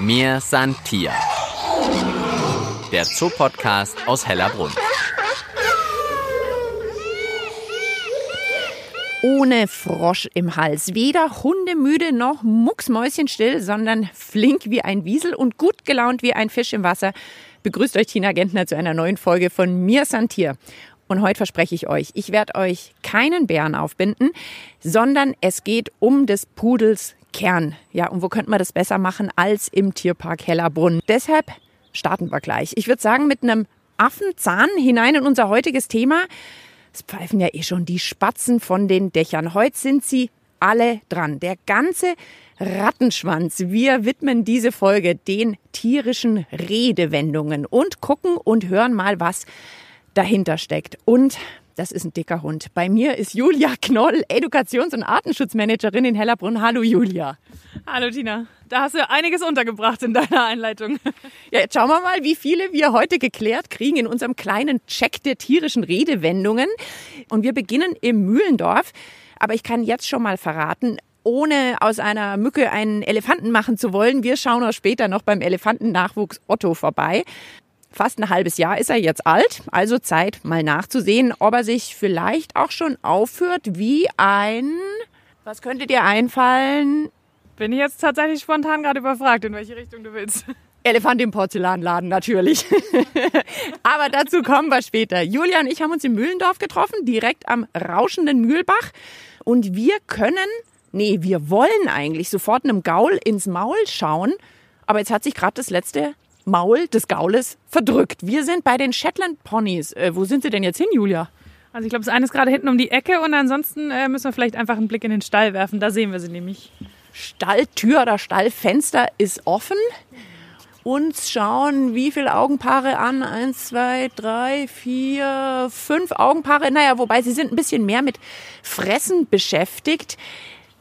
Mir san Tier. Der Zoopodcast aus Hellerbrunn. Ohne Frosch im Hals. Weder hundemüde noch mucksmäuschenstill, sondern flink wie ein Wiesel und gut gelaunt wie ein Fisch im Wasser. Begrüßt euch Tina Gentner zu einer neuen Folge von Mir Santier. Und heute verspreche ich euch, ich werde euch keinen Bären aufbinden, sondern es geht um des Pudels Kern. Ja, und wo könnte man das besser machen als im Tierpark Hellerbrunn? Deshalb starten wir gleich. Ich würde sagen, mit einem Affenzahn hinein in unser heutiges Thema. Es pfeifen ja eh schon die Spatzen von den Dächern. Heute sind sie alle dran. Der ganze Rattenschwanz. Wir widmen diese Folge den tierischen Redewendungen und gucken und hören mal, was dahinter steckt. Und das ist ein dicker Hund. Bei mir ist Julia Knoll, Edukations- und Artenschutzmanagerin in Hellerbrunn. Hallo Julia. Hallo Tina. Da hast du einiges untergebracht in deiner Einleitung. Ja, jetzt schauen wir mal, wie viele wir heute geklärt kriegen in unserem kleinen Check der tierischen Redewendungen. Und wir beginnen im Mühlendorf. Aber ich kann jetzt schon mal verraten, ohne aus einer Mücke einen Elefanten machen zu wollen. Wir schauen auch später noch beim Elefantennachwuchs Otto vorbei. Fast ein halbes Jahr ist er jetzt alt, also Zeit, mal nachzusehen, ob er sich vielleicht auch schon aufführt wie ein. Was könnte dir einfallen? Bin ich jetzt tatsächlich spontan gerade überfragt, in welche Richtung du willst. Elefant im Porzellanladen natürlich. Aber dazu kommen wir später. Julia und ich haben uns in Mühlendorf getroffen, direkt am rauschenden Mühlbach. Und wir können, nee, wir wollen eigentlich sofort einem Gaul ins Maul schauen. Aber jetzt hat sich gerade das letzte Maul des Gaules verdrückt. Wir sind bei den Shetland Ponys. Äh, wo sind sie denn jetzt hin, Julia? Also ich glaube, das eine ist gerade hinten um die Ecke und ansonsten äh, müssen wir vielleicht einfach einen Blick in den Stall werfen. Da sehen wir sie nämlich. Stalltür oder Stallfenster ist offen. Uns schauen wie viele Augenpaare an? Eins, zwei, drei, vier, fünf Augenpaare. Naja, wobei sie sind ein bisschen mehr mit Fressen beschäftigt.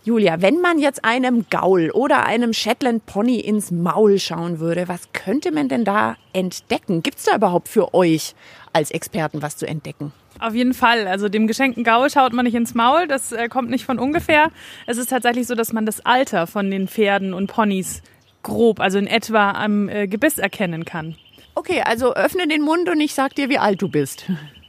Julia, wenn man jetzt einem Gaul oder einem Shetland Pony ins Maul schauen würde, was könnte man denn da entdecken? Gibt es da überhaupt für euch als Experten was zu entdecken? Auf jeden Fall. Also dem geschenkten Gaul schaut man nicht ins Maul. Das äh, kommt nicht von ungefähr. Es ist tatsächlich so, dass man das Alter von den Pferden und Ponys grob, also in etwa am äh, Gebiss erkennen kann. Okay, also öffne den Mund und ich sag dir, wie alt du bist.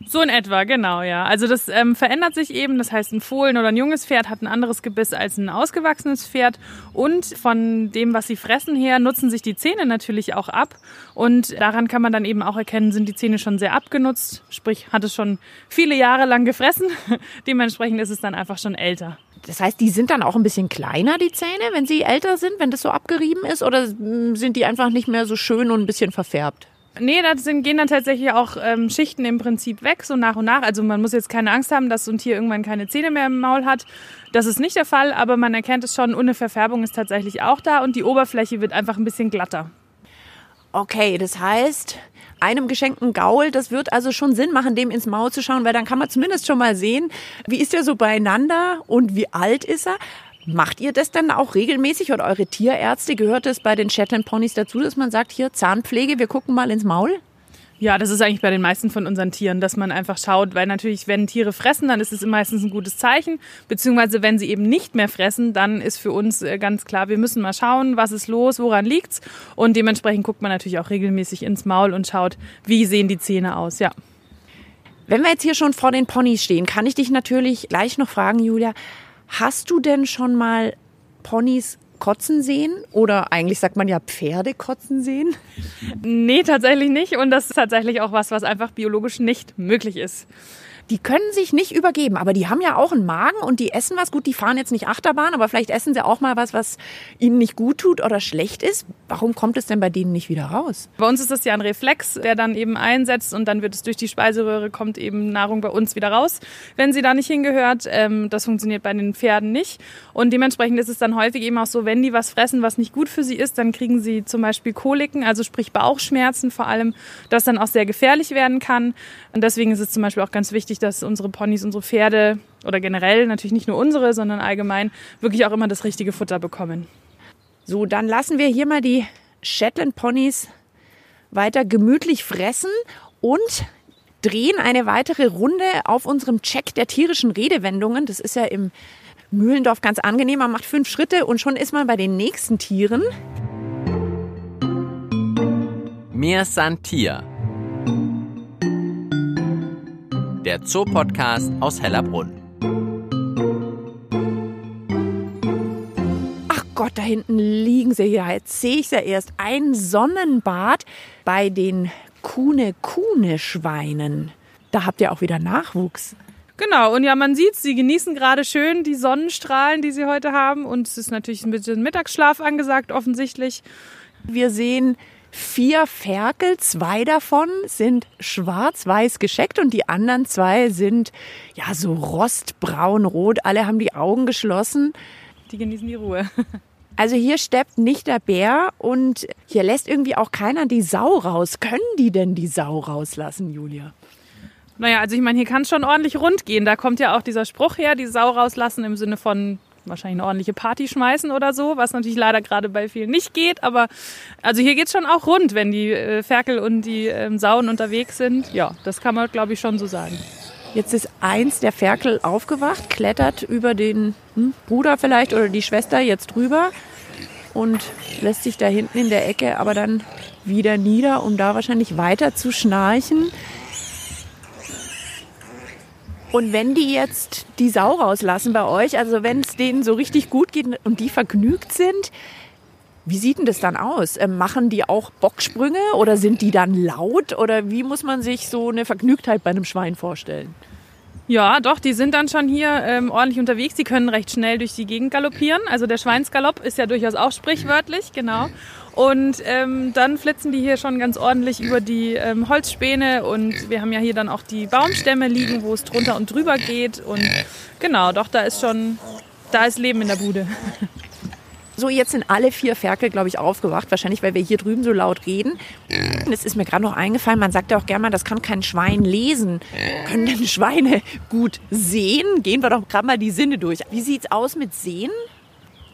So in etwa, genau, ja. Also das ähm, verändert sich eben. Das heißt, ein Fohlen oder ein junges Pferd hat ein anderes Gebiss als ein ausgewachsenes Pferd. Und von dem, was sie fressen her, nutzen sich die Zähne natürlich auch ab. Und daran kann man dann eben auch erkennen, sind die Zähne schon sehr abgenutzt. Sprich, hat es schon viele Jahre lang gefressen. Dementsprechend ist es dann einfach schon älter. Das heißt, die sind dann auch ein bisschen kleiner, die Zähne, wenn sie älter sind, wenn das so abgerieben ist? Oder sind die einfach nicht mehr so schön und ein bisschen verfärbt? Nee, da gehen dann tatsächlich auch ähm, Schichten im Prinzip weg, so nach und nach. Also man muss jetzt keine Angst haben, dass so ein Tier irgendwann keine Zähne mehr im Maul hat. Das ist nicht der Fall, aber man erkennt es schon, ohne Verfärbung ist tatsächlich auch da und die Oberfläche wird einfach ein bisschen glatter. Okay, das heißt, einem geschenkten Gaul, das wird also schon Sinn machen, dem ins Maul zu schauen, weil dann kann man zumindest schon mal sehen, wie ist er so beieinander und wie alt ist er. Macht ihr das dann auch regelmäßig oder eure Tierärzte? Gehört es bei den Shetland Ponys dazu, dass man sagt, hier Zahnpflege, wir gucken mal ins Maul? Ja, das ist eigentlich bei den meisten von unseren Tieren, dass man einfach schaut, weil natürlich, wenn Tiere fressen, dann ist es meistens ein gutes Zeichen. Beziehungsweise, wenn sie eben nicht mehr fressen, dann ist für uns äh, ganz klar, wir müssen mal schauen, was ist los, woran liegt's. Und dementsprechend guckt man natürlich auch regelmäßig ins Maul und schaut, wie sehen die Zähne aus, ja. Wenn wir jetzt hier schon vor den Ponys stehen, kann ich dich natürlich gleich noch fragen, Julia, Hast du denn schon mal Ponys kotzen sehen? Oder eigentlich sagt man ja Pferde kotzen sehen? Nee, tatsächlich nicht. Und das ist tatsächlich auch was, was einfach biologisch nicht möglich ist die können sich nicht übergeben, aber die haben ja auch einen Magen und die essen was. Gut, die fahren jetzt nicht Achterbahn, aber vielleicht essen sie auch mal was, was ihnen nicht gut tut oder schlecht ist. Warum kommt es denn bei denen nicht wieder raus? Bei uns ist das ja ein Reflex, der dann eben einsetzt und dann wird es durch die Speiseröhre, kommt eben Nahrung bei uns wieder raus, wenn sie da nicht hingehört. Ähm, das funktioniert bei den Pferden nicht. Und dementsprechend ist es dann häufig eben auch so, wenn die was fressen, was nicht gut für sie ist, dann kriegen sie zum Beispiel Koliken, also sprich Bauchschmerzen vor allem, das dann auch sehr gefährlich werden kann. Und deswegen ist es zum Beispiel auch ganz wichtig, dass unsere Ponys, unsere Pferde oder generell natürlich nicht nur unsere, sondern allgemein wirklich auch immer das richtige Futter bekommen. So, dann lassen wir hier mal die Shetland Ponys weiter gemütlich fressen und drehen eine weitere Runde auf unserem Check der tierischen Redewendungen. Das ist ja im Mühlendorf ganz angenehm. Man macht fünf Schritte und schon ist man bei den nächsten Tieren. Mir san Tier. Der Zoopodcast aus Hellerbrunn. Ach Gott, da hinten liegen sie ja. Jetzt sehe ich ja erst. Ein Sonnenbad bei den Kuhne-Kuhne-Schweinen. Da habt ihr auch wieder Nachwuchs. Genau, und ja, man sieht, sie genießen gerade schön die Sonnenstrahlen, die sie heute haben. Und es ist natürlich ein bisschen Mittagsschlaf angesagt, offensichtlich. Wir sehen vier Ferkel, zwei davon sind schwarz-weiß gescheckt und die anderen zwei sind ja so rostbraun-rot. Alle haben die Augen geschlossen. Die genießen die Ruhe. Also hier steppt nicht der Bär und hier lässt irgendwie auch keiner die Sau raus. Können die denn die Sau rauslassen, Julia? Naja, also ich meine, hier kann es schon ordentlich rund gehen. Da kommt ja auch dieser Spruch her, die Sau rauslassen im Sinne von wahrscheinlich eine ordentliche Party schmeißen oder so, was natürlich leider gerade bei vielen nicht geht. Aber also hier geht es schon auch rund, wenn die äh, Ferkel und die ähm, Sauen unterwegs sind. Ja, das kann man, glaube ich, schon so sagen. Jetzt ist eins der Ferkel aufgewacht, klettert über den hm, Bruder vielleicht oder die Schwester jetzt drüber und lässt sich da hinten in der Ecke aber dann wieder nieder, um da wahrscheinlich weiter zu schnarchen. Und wenn die jetzt die Sau rauslassen bei euch, also wenn es denen so richtig gut geht und die vergnügt sind, wie sieht denn das dann aus? Ähm, machen die auch Bocksprünge oder sind die dann laut? Oder wie muss man sich so eine Vergnügtheit bei einem Schwein vorstellen? Ja, doch, die sind dann schon hier ähm, ordentlich unterwegs. Die können recht schnell durch die Gegend galoppieren. Also der Schweinsgalopp ist ja durchaus auch sprichwörtlich, genau. Und ähm, dann flitzen die hier schon ganz ordentlich über die ähm, Holzspäne und wir haben ja hier dann auch die Baumstämme liegen, wo es drunter und drüber geht. Und genau, doch, da ist schon, da ist Leben in der Bude. So, jetzt sind alle vier Ferkel, glaube ich, aufgewacht. Wahrscheinlich, weil wir hier drüben so laut reden. Es ist mir gerade noch eingefallen, man sagt ja auch gerne mal, das kann kein Schwein lesen. Können denn Schweine gut sehen? Gehen wir doch gerade mal die Sinne durch. Wie sieht's aus mit Sehen?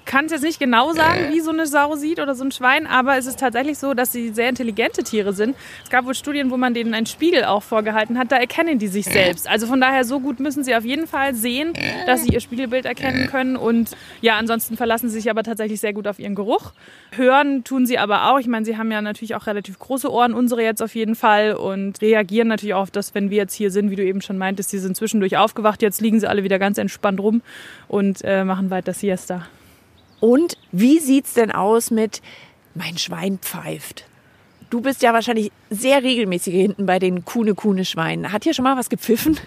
Kann es jetzt nicht genau sagen, wie so eine Sau sieht oder so ein Schwein, aber es ist tatsächlich so, dass sie sehr intelligente Tiere sind. Es gab wohl Studien, wo man denen einen Spiegel auch vorgehalten hat, da erkennen die sich selbst. Also von daher, so gut müssen sie auf jeden Fall sehen, dass sie ihr Spiegelbild erkennen können und ja, ansonsten verlassen sie sich aber tatsächlich sehr gut auf ihren Geruch. Hören tun sie aber auch. Ich meine, sie haben ja natürlich auch relativ große Ohren, unsere jetzt auf jeden Fall und reagieren natürlich auch auf das, wenn wir jetzt hier sind, wie du eben schon meintest, die sind zwischendurch aufgewacht, jetzt liegen sie alle wieder ganz entspannt rum und äh, machen weiter Siesta. Und wie sieht's denn aus mit mein Schwein pfeift? Du bist ja wahrscheinlich sehr regelmäßig hinten bei den Kuhne-Kuhne-Schweinen. Hat hier schon mal was gepfiffen?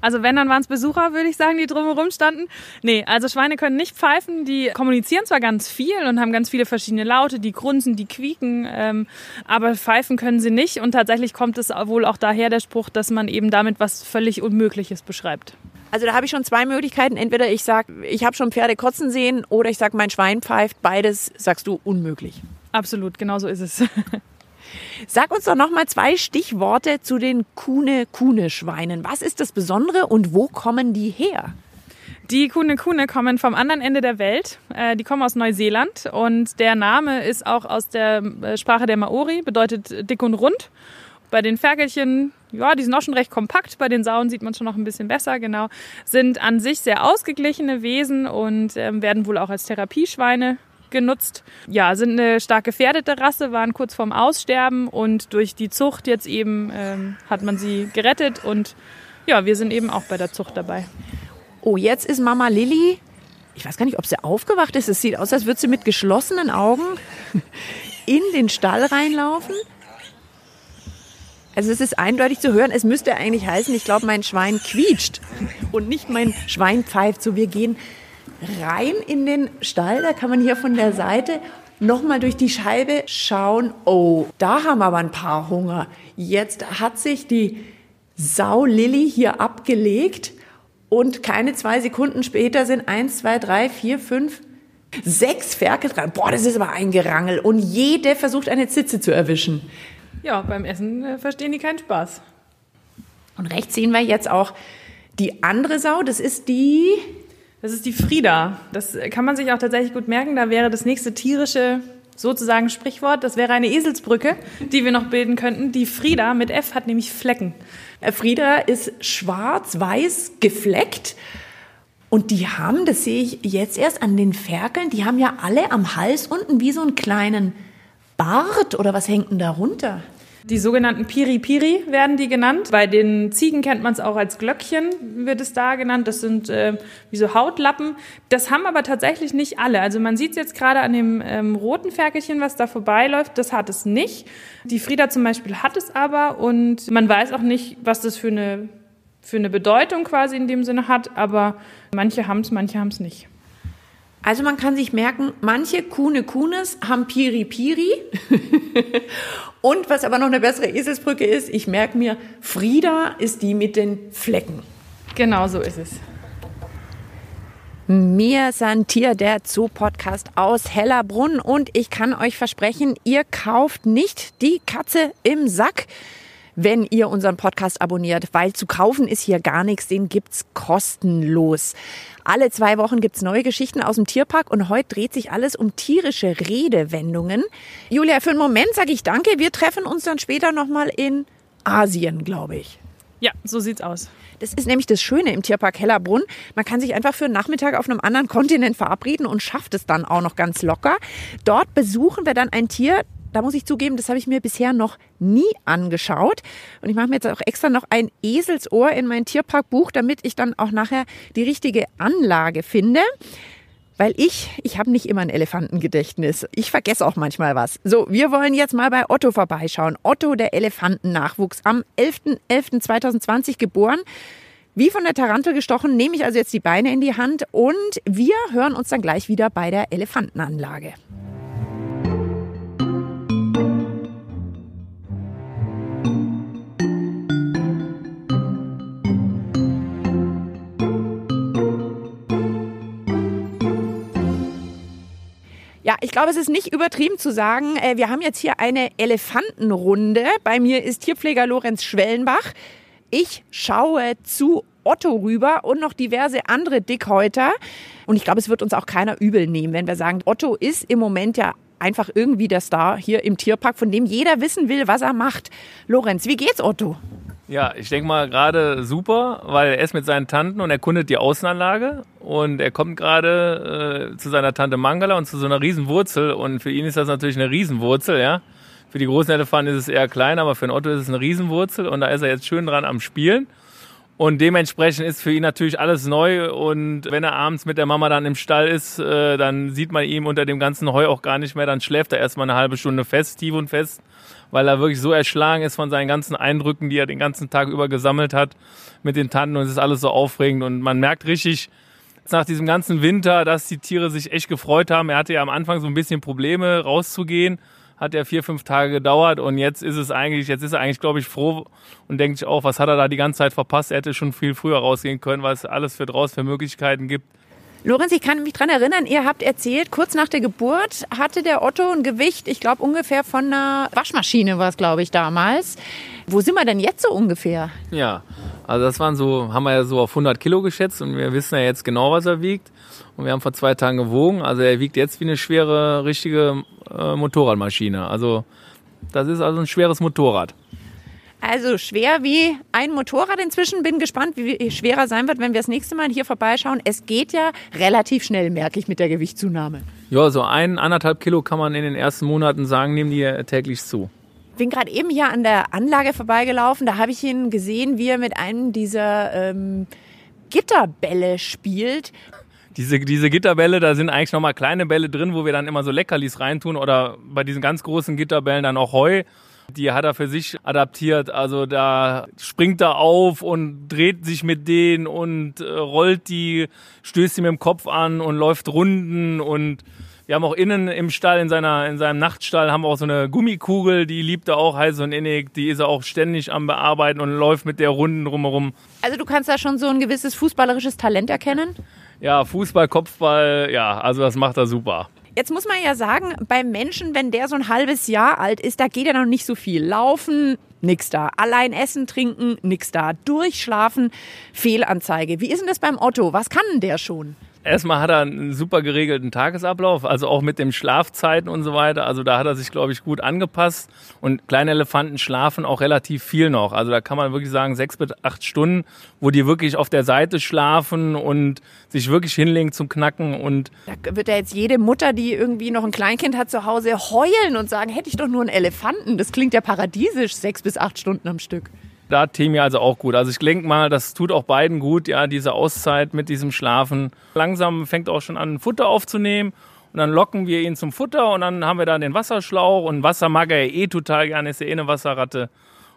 Also wenn, dann waren es Besucher, würde ich sagen, die drumherum standen. Nee, also Schweine können nicht pfeifen. Die kommunizieren zwar ganz viel und haben ganz viele verschiedene Laute, die grunzen, die quieken, ähm, aber pfeifen können sie nicht. Und tatsächlich kommt es wohl auch daher der Spruch, dass man eben damit was völlig Unmögliches beschreibt. Also da habe ich schon zwei Möglichkeiten. Entweder ich sage, ich habe schon Pferde kotzen sehen oder ich sage, mein Schwein pfeift. Beides sagst du unmöglich. Absolut, genau so ist es. Sag uns doch noch mal zwei Stichworte zu den Kuhne-Kuhne-Schweinen. Was ist das Besondere und wo kommen die her? Die Kuhne Kuhne kommen vom anderen Ende der Welt. Äh, die kommen aus Neuseeland und der Name ist auch aus der äh, Sprache der Maori, bedeutet dick und rund. Bei den Ferkelchen, ja, die sind auch schon recht kompakt. Bei den Sauen sieht man schon noch ein bisschen besser, genau. Sind an sich sehr ausgeglichene Wesen und ähm, werden wohl auch als Therapieschweine genutzt. Ja, sind eine stark gefährdete Rasse, waren kurz vorm Aussterben und durch die Zucht jetzt eben ähm, hat man sie gerettet und ja, wir sind eben auch bei der Zucht dabei. Oh, jetzt ist Mama Lilly, ich weiß gar nicht, ob sie aufgewacht ist. Es sieht aus, als würde sie mit geschlossenen Augen in den Stall reinlaufen. Also es ist eindeutig zu hören, es müsste eigentlich heißen, ich glaube, mein Schwein quietscht und nicht mein Schwein pfeift. So, wir gehen rein in den Stall, da kann man hier von der Seite nochmal durch die Scheibe schauen. Oh, da haben aber ein paar Hunger. Jetzt hat sich die Sau Lilly hier abgelegt und keine zwei Sekunden später sind eins, zwei, drei, vier, fünf, sechs Ferkel dran. Boah, das ist aber ein Gerangel. Und jede versucht eine Zitze zu erwischen. Ja, beim Essen äh, verstehen die keinen Spaß. Und rechts sehen wir jetzt auch die andere Sau. Das ist die. Das ist die Frieda. Das kann man sich auch tatsächlich gut merken. Da wäre das nächste tierische sozusagen Sprichwort. Das wäre eine Eselsbrücke, die wir noch bilden könnten. Die Frieda mit F hat nämlich Flecken. Äh, Frieda ist schwarz-weiß gefleckt. Und die haben, das sehe ich jetzt erst an den Ferkeln, die haben ja alle am Hals unten wie so einen kleinen Bart oder was hängt denn darunter? Die sogenannten Piri-Piri werden die genannt. Bei den Ziegen kennt man es auch als Glöckchen, wird es da genannt. Das sind äh, wie so Hautlappen. Das haben aber tatsächlich nicht alle. Also man sieht es jetzt gerade an dem ähm, roten Ferkelchen, was da vorbeiläuft. Das hat es nicht. Die Frieda zum Beispiel hat es aber und man weiß auch nicht, was das für eine, für eine Bedeutung quasi in dem Sinne hat. Aber manche haben es, manche haben es nicht. Also man kann sich merken, manche Kuhne Kuhnes haben Piri Piri. Und was aber noch eine bessere Eselsbrücke ist, ich merke mir, Frieda ist die mit den Flecken. Genau so ist es. Wir sind hier der Zoo-Podcast aus Hellerbrunn und ich kann euch versprechen, ihr kauft nicht die Katze im Sack, wenn ihr unseren Podcast abonniert, weil zu kaufen ist hier gar nichts, den gibt's kostenlos. Alle zwei Wochen gibt's neue Geschichten aus dem Tierpark und heute dreht sich alles um tierische Redewendungen. Julia, für einen Moment sage ich danke. Wir treffen uns dann später nochmal in Asien, glaube ich. Ja, so sieht's aus. Das ist nämlich das Schöne im Tierpark Hellerbrunn. Man kann sich einfach für einen Nachmittag auf einem anderen Kontinent verabreden und schafft es dann auch noch ganz locker. Dort besuchen wir dann ein Tier, da muss ich zugeben, das habe ich mir bisher noch nie angeschaut. Und ich mache mir jetzt auch extra noch ein Eselsohr in mein Tierparkbuch, damit ich dann auch nachher die richtige Anlage finde. Weil ich, ich habe nicht immer ein Elefantengedächtnis. Ich vergesse auch manchmal was. So, wir wollen jetzt mal bei Otto vorbeischauen. Otto, der Elefantennachwuchs, am 11.11.2020 geboren. Wie von der Tarantel gestochen, nehme ich also jetzt die Beine in die Hand und wir hören uns dann gleich wieder bei der Elefantenanlage. Glaube, es ist nicht übertrieben zu sagen, äh, wir haben jetzt hier eine Elefantenrunde. Bei mir ist Tierpfleger Lorenz Schwellenbach. Ich schaue zu Otto rüber und noch diverse andere Dickhäuter. Und ich glaube, es wird uns auch keiner übel nehmen, wenn wir sagen, Otto ist im Moment ja einfach irgendwie der Star hier im Tierpark, von dem jeder wissen will, was er macht. Lorenz, wie geht's Otto? Ja, ich denke mal gerade super, weil er ist mit seinen Tanten und erkundet die Außenanlage und er kommt gerade äh, zu seiner Tante Mangala und zu so einer Riesenwurzel und für ihn ist das natürlich eine Riesenwurzel, ja. Für die großen Elefanten ist es eher klein, aber für den Otto ist es eine Riesenwurzel und da ist er jetzt schön dran am Spielen. Und dementsprechend ist für ihn natürlich alles neu. Und wenn er abends mit der Mama dann im Stall ist, äh, dann sieht man ihm unter dem ganzen Heu auch gar nicht mehr. Dann schläft er erstmal eine halbe Stunde fest, tief und fest, weil er wirklich so erschlagen ist von seinen ganzen Eindrücken, die er den ganzen Tag über gesammelt hat mit den Tanten. Und es ist alles so aufregend. Und man merkt richtig, nach diesem ganzen Winter, dass die Tiere sich echt gefreut haben. Er hatte ja am Anfang so ein bisschen Probleme rauszugehen hat ja vier, fünf Tage gedauert und jetzt ist es eigentlich, jetzt ist er eigentlich, glaube ich, froh und denkt sich auch, was hat er da die ganze Zeit verpasst? Er hätte schon viel früher rausgehen können, weil es alles für draußen für Möglichkeiten gibt. Lorenz, ich kann mich dran erinnern, ihr habt erzählt, kurz nach der Geburt hatte der Otto ein Gewicht, ich glaube ungefähr von einer Waschmaschine war es, glaube ich, damals. Wo sind wir denn jetzt so ungefähr? Ja, also das waren so, haben wir ja so auf 100 Kilo geschätzt und wir wissen ja jetzt genau, was er wiegt. Und wir haben vor zwei Tagen gewogen. Also er wiegt jetzt wie eine schwere, richtige äh, Motorradmaschine. Also das ist also ein schweres Motorrad. Also schwer wie ein Motorrad inzwischen. Bin gespannt, wie schwerer sein wird, wenn wir das nächste Mal hier vorbeischauen. Es geht ja relativ schnell, merke ich, mit der Gewichtszunahme. Ja, so ein, anderthalb Kilo kann man in den ersten Monaten sagen, nehmen die täglich zu. Ich bin gerade eben hier an der Anlage vorbeigelaufen. Da habe ich ihn gesehen, wie er mit einem dieser ähm, Gitterbälle spielt diese, diese Gitterbälle, da sind eigentlich nochmal kleine Bälle drin, wo wir dann immer so Leckerlis reintun oder bei diesen ganz großen Gitterbällen dann auch Heu. Die hat er für sich adaptiert. Also da springt er auf und dreht sich mit denen und äh, rollt die, stößt sie mit dem Kopf an und läuft Runden und wir haben auch innen im Stall, in, seiner, in seinem Nachtstall, haben wir auch so eine Gummikugel, die liebt er auch heiß und innig. Die ist er auch ständig am Bearbeiten und läuft mit der Runden drumherum. Also du kannst da schon so ein gewisses fußballerisches Talent erkennen? Ja, Fußball, Kopfball, ja, also das macht er super. Jetzt muss man ja sagen, beim Menschen, wenn der so ein halbes Jahr alt ist, da geht ja noch nicht so viel. Laufen, nix da. Allein essen, trinken, nix da. Durchschlafen, Fehlanzeige. Wie ist denn das beim Otto? Was kann denn der schon? Erstmal hat er einen super geregelten Tagesablauf, also auch mit den Schlafzeiten und so weiter. Also da hat er sich, glaube ich, gut angepasst. Und kleine Elefanten schlafen auch relativ viel noch. Also da kann man wirklich sagen, sechs bis acht Stunden, wo die wirklich auf der Seite schlafen und sich wirklich hinlegen zum Knacken. Und da wird ja jetzt jede Mutter, die irgendwie noch ein Kleinkind hat zu Hause, heulen und sagen, hätte ich doch nur einen Elefanten. Das klingt ja paradiesisch, sechs bis acht Stunden am Stück. Da Temi also auch gut. Also ich denke mal, das tut auch beiden gut, ja, diese Auszeit mit diesem Schlafen. Langsam fängt auch schon an, Futter aufzunehmen. Und dann locken wir ihn zum Futter und dann haben wir da den Wasserschlauch und Wasser mag er eh total gerne, ist ja eh eine Wasserratte.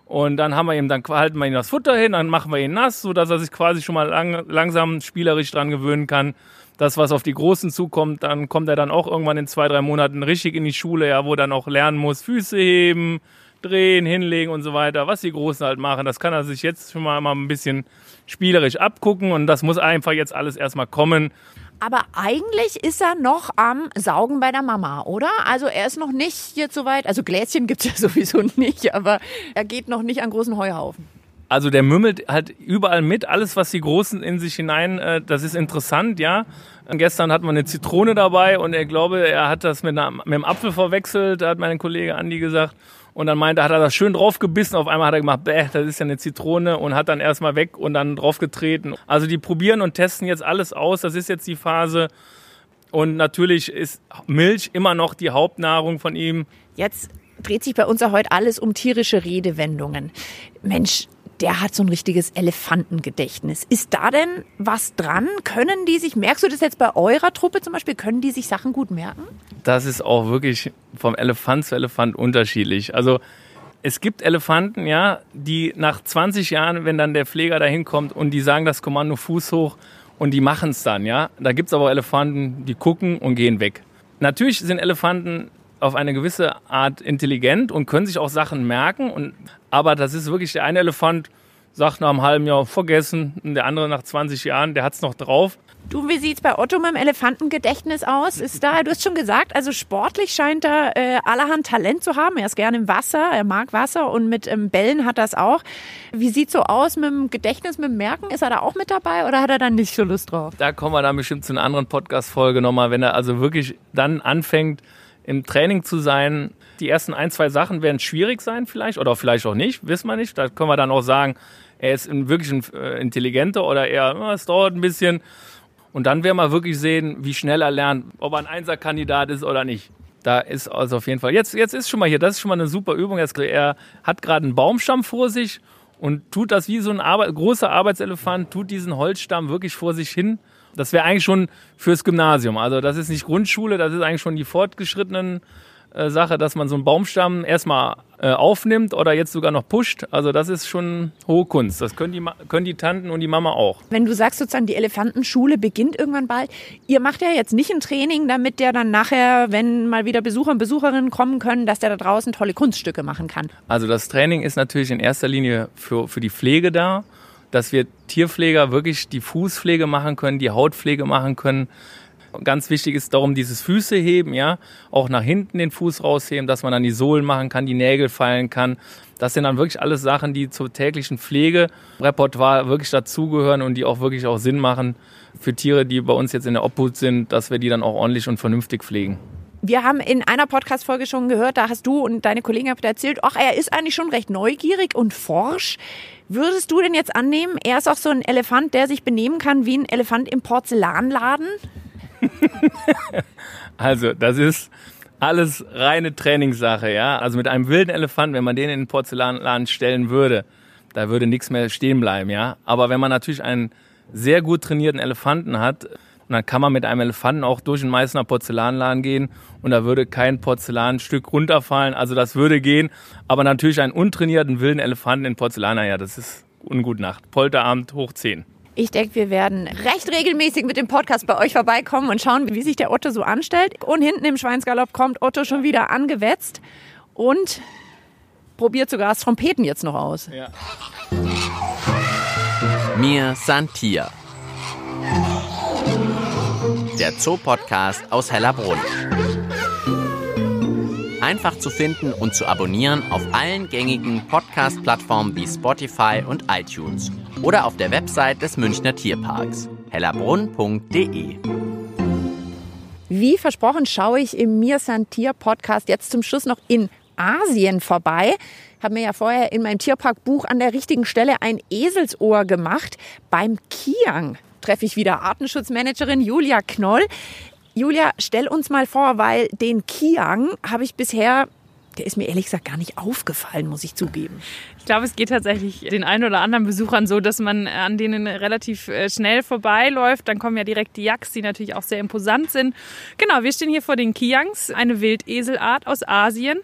Und dann haben wir ihm, dann halten wir ihm das Futter hin, dann machen wir ihn nass, sodass er sich quasi schon mal lang, langsam spielerisch dran gewöhnen kann. Das, was auf die Großen zukommt, dann kommt er dann auch irgendwann in zwei, drei Monaten richtig in die Schule, ja, wo er dann auch lernen muss, Füße heben, drehen, hinlegen und so weiter, was die Großen halt machen. Das kann er sich jetzt schon mal, mal ein bisschen spielerisch abgucken und das muss einfach jetzt alles erstmal kommen. Aber eigentlich ist er noch am Saugen bei der Mama, oder? Also er ist noch nicht jetzt so weit. Also Gläschen gibt es ja sowieso nicht, aber er geht noch nicht an großen Heuhaufen. Also der mümmelt halt überall mit, alles was die Großen in sich hinein, äh, das ist interessant, ja. Und gestern hatten wir eine Zitrone dabei und er glaube, er hat das mit, einer, mit einem Apfel verwechselt, da hat mein Kollege Andi gesagt. Und dann meinte, hat er das schön draufgebissen. Auf einmal hat er gemacht, bäh, das ist ja eine Zitrone und hat dann erstmal weg und dann draufgetreten. Also die probieren und testen jetzt alles aus. Das ist jetzt die Phase. Und natürlich ist Milch immer noch die Hauptnahrung von ihm. Jetzt dreht sich bei uns ja heute alles um tierische Redewendungen. Mensch, der hat so ein richtiges Elefantengedächtnis. Ist da denn was dran? Können die sich, merkst du das jetzt bei eurer Truppe zum Beispiel, können die sich Sachen gut merken? Das ist auch wirklich vom Elefant zu Elefant unterschiedlich. Also es gibt Elefanten, ja, die nach 20 Jahren, wenn dann der Pfleger da hinkommt und die sagen das Kommando Fuß hoch und die machen es dann, ja. Da gibt es aber Elefanten, die gucken und gehen weg. Natürlich sind Elefanten auf eine gewisse Art intelligent und können sich auch Sachen merken. Und, aber das ist wirklich der eine Elefant, sagt nach einem halben Jahr vergessen, und der andere nach 20 Jahren, der hat es noch drauf. Du, wie sieht's bei Otto mit dem Elefantengedächtnis aus? Ist da, du hast schon gesagt, also sportlich scheint er äh, allerhand Talent zu haben. Er ist gerne im Wasser, er mag Wasser und mit ähm, Bällen hat das auch. Wie sieht's so aus mit dem Gedächtnis, mit dem Merken? Ist er da auch mit dabei oder hat er dann nicht so Lust drauf? Da kommen wir dann bestimmt zu einer anderen Podcast-Folge nochmal, wenn er also wirklich dann anfängt, im Training zu sein. Die ersten ein, zwei Sachen werden schwierig sein vielleicht oder vielleicht auch nicht, wissen wir nicht. Da können wir dann auch sagen, er ist wirklich ein äh, intelligenter oder eher, es dauert ein bisschen. Und dann werden wir wirklich sehen, wie schnell er lernt, ob er ein Einserkandidat ist oder nicht. Da ist also auf jeden Fall. Jetzt, jetzt ist schon mal hier, das ist schon mal eine super Übung. Er hat gerade einen Baumstamm vor sich und tut das wie so ein Arbeit, großer Arbeitselefant, tut diesen Holzstamm wirklich vor sich hin das wäre eigentlich schon fürs Gymnasium. Also das ist nicht Grundschule, das ist eigentlich schon die fortgeschrittenen äh, Sache, dass man so einen Baumstamm erstmal äh, aufnimmt oder jetzt sogar noch pusht. Also das ist schon hohe Kunst. Das können die, können die Tanten und die Mama auch. Wenn du sagst sozusagen, die Elefantenschule beginnt irgendwann bald, ihr macht ja jetzt nicht ein Training, damit der dann nachher, wenn mal wieder Besucher und Besucherinnen kommen können, dass der da draußen tolle Kunststücke machen kann. Also das Training ist natürlich in erster Linie für, für die Pflege da dass wir Tierpfleger wirklich die Fußpflege machen können, die Hautpflege machen können. Ganz wichtig ist darum dieses Füße heben, ja, auch nach hinten den Fuß rausheben, dass man dann die Sohlen machen kann, die Nägel fallen kann. Das sind dann wirklich alles Sachen, die zur täglichen Pflegerepertoire wirklich dazugehören und die auch wirklich auch Sinn machen für Tiere, die bei uns jetzt in der Obhut sind, dass wir die dann auch ordentlich und vernünftig pflegen. Wir haben in einer Podcast-Folge schon gehört, da hast du und deine Kollegen erzählt, ach, er ist eigentlich schon recht neugierig und forsch. Würdest du denn jetzt annehmen, er ist auch so ein Elefant, der sich benehmen kann wie ein Elefant im Porzellanladen? also, das ist alles reine Trainingssache, ja. Also mit einem wilden Elefant, wenn man den in den Porzellanladen stellen würde, da würde nichts mehr stehen bleiben, ja. Aber wenn man natürlich einen sehr gut trainierten Elefanten hat, und dann kann man mit einem Elefanten auch durch den Meißner Porzellanladen gehen und da würde kein Porzellanstück runterfallen. Also das würde gehen. Aber natürlich einen untrainierten wilden Elefanten in Porzellan, ja, das ist ungut Nacht. Polterabend hoch 10. Ich denke, wir werden recht regelmäßig mit dem Podcast bei euch vorbeikommen und schauen, wie sich der Otto so anstellt. Und hinten im Schweinsgalopp kommt Otto schon wieder angewetzt und probiert sogar das Trompeten jetzt noch aus. Ja. Mir Santia der Zoopodcast aus Hellerbrunn. Einfach zu finden und zu abonnieren auf allen gängigen Podcast-Plattformen wie Spotify und iTunes oder auf der Website des Münchner Tierparks. hellerbrunn.de. Wie versprochen schaue ich im Mir Santier Podcast jetzt zum Schluss noch in Asien vorbei. Habe mir ja vorher in meinem Tierparkbuch an der richtigen Stelle ein Eselsohr gemacht. Beim Kiang treffe ich wieder Artenschutzmanagerin Julia Knoll. Julia, stell uns mal vor, weil den Kiang habe ich bisher der ist mir ehrlich gesagt gar nicht aufgefallen, muss ich zugeben. Ich glaube, es geht tatsächlich den einen oder anderen Besuchern so, dass man an denen relativ äh, schnell vorbeiläuft. Dann kommen ja direkt die Yaks, die natürlich auch sehr imposant sind. Genau, wir stehen hier vor den Kiangs, eine Wildeselart aus Asien.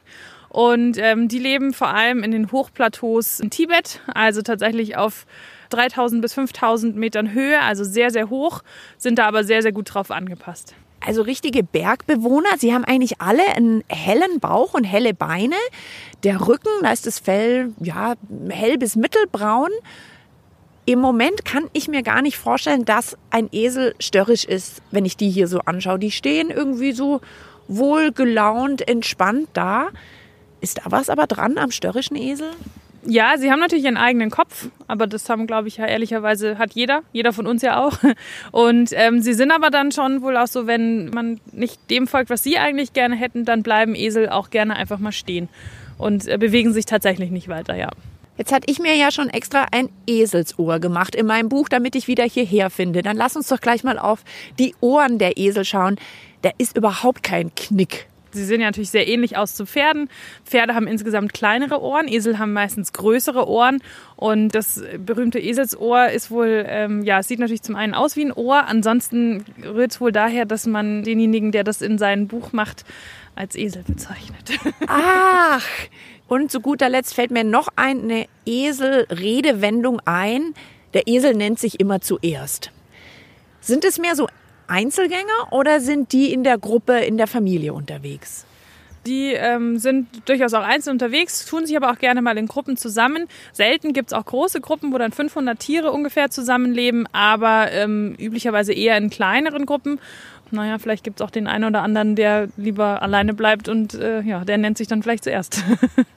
Und ähm, die leben vor allem in den Hochplateaus in Tibet, also tatsächlich auf 3000 bis 5000 Metern Höhe, also sehr, sehr hoch, sind da aber sehr, sehr gut drauf angepasst. Also richtige Bergbewohner. Sie haben eigentlich alle einen hellen Bauch und helle Beine. Der Rücken, da ist das Fell ja hell bis mittelbraun. Im Moment kann ich mir gar nicht vorstellen, dass ein Esel störrisch ist, wenn ich die hier so anschaue. Die stehen irgendwie so wohlgelaunt, entspannt da. Ist da was aber dran am störrischen Esel? Ja, sie haben natürlich ihren eigenen Kopf, aber das haben, glaube ich, ja ehrlicherweise hat jeder, jeder von uns ja auch. Und ähm, sie sind aber dann schon wohl auch so, wenn man nicht dem folgt, was sie eigentlich gerne hätten, dann bleiben Esel auch gerne einfach mal stehen und äh, bewegen sich tatsächlich nicht weiter, ja. Jetzt hatte ich mir ja schon extra ein Eselsohr gemacht in meinem Buch, damit ich wieder hierher finde. Dann lass uns doch gleich mal auf die Ohren der Esel schauen. Da ist überhaupt kein Knick Sie sehen ja natürlich sehr ähnlich aus zu Pferden. Pferde haben insgesamt kleinere Ohren, Esel haben meistens größere Ohren. Und das berühmte Eselsohr ist wohl, ähm, ja, sieht natürlich zum einen aus wie ein Ohr. Ansonsten rührt es wohl daher, dass man denjenigen, der das in seinem Buch macht, als Esel bezeichnet. Ach, und zu guter Letzt fällt mir noch eine Esel-Redewendung ein. Der Esel nennt sich immer zuerst. Sind es mehr so Einzelgänger oder sind die in der Gruppe, in der Familie unterwegs? Die ähm, sind durchaus auch einzeln unterwegs, tun sich aber auch gerne mal in Gruppen zusammen. Selten gibt es auch große Gruppen, wo dann 500 Tiere ungefähr zusammenleben, aber ähm, üblicherweise eher in kleineren Gruppen. Naja, vielleicht gibt es auch den einen oder anderen, der lieber alleine bleibt und äh, ja, der nennt sich dann vielleicht zuerst.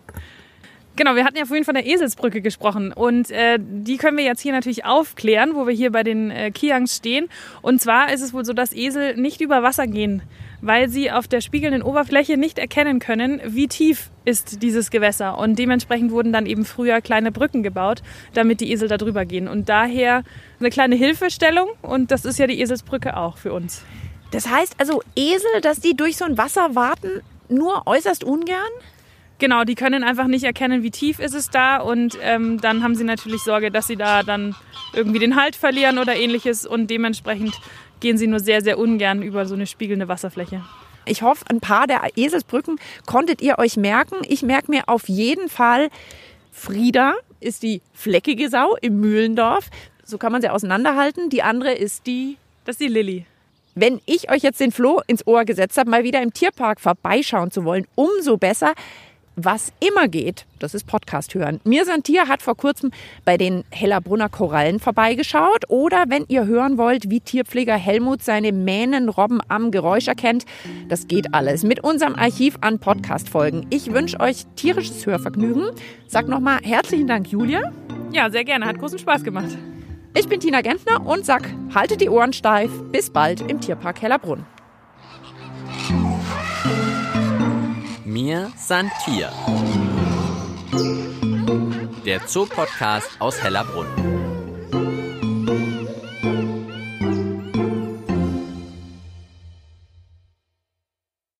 Genau, wir hatten ja vorhin von der Eselsbrücke gesprochen und äh, die können wir jetzt hier natürlich aufklären, wo wir hier bei den äh, Kiangs stehen. Und zwar ist es wohl so, dass Esel nicht über Wasser gehen, weil sie auf der spiegelnden Oberfläche nicht erkennen können, wie tief ist dieses Gewässer. Und dementsprechend wurden dann eben früher kleine Brücken gebaut, damit die Esel da drüber gehen. Und daher eine kleine Hilfestellung und das ist ja die Eselsbrücke auch für uns. Das heißt also Esel, dass die durch so ein Wasser warten, nur äußerst ungern? Genau, die können einfach nicht erkennen, wie tief ist es da und ähm, dann haben sie natürlich Sorge, dass sie da dann irgendwie den Halt verlieren oder ähnliches und dementsprechend gehen sie nur sehr, sehr ungern über so eine spiegelnde Wasserfläche. Ich hoffe, ein paar der Eselsbrücken konntet ihr euch merken. Ich merke mir auf jeden Fall, Frieda ist die fleckige Sau im Mühlendorf. So kann man sie auseinanderhalten. Die andere ist die, das ist die Lilly. Wenn ich euch jetzt den Floh ins Ohr gesetzt habe, mal wieder im Tierpark vorbeischauen zu wollen, umso besser. Was immer geht, das ist Podcast hören. Mir Tier hat vor kurzem bei den Hellerbrunner Korallen vorbeigeschaut. Oder wenn ihr hören wollt, wie Tierpfleger Helmut seine Mähnenrobben am Geräusch erkennt, das geht alles mit unserem Archiv an Podcast-Folgen. Ich wünsche euch tierisches Hörvergnügen. Sag nochmal herzlichen Dank, Julia. Ja, sehr gerne. Hat großen Spaß gemacht. Ich bin Tina Gentner und sag, haltet die Ohren steif. Bis bald im Tierpark Hellerbrunn. Mir Santier. Der Zoopodcast aus Hellerbrunn.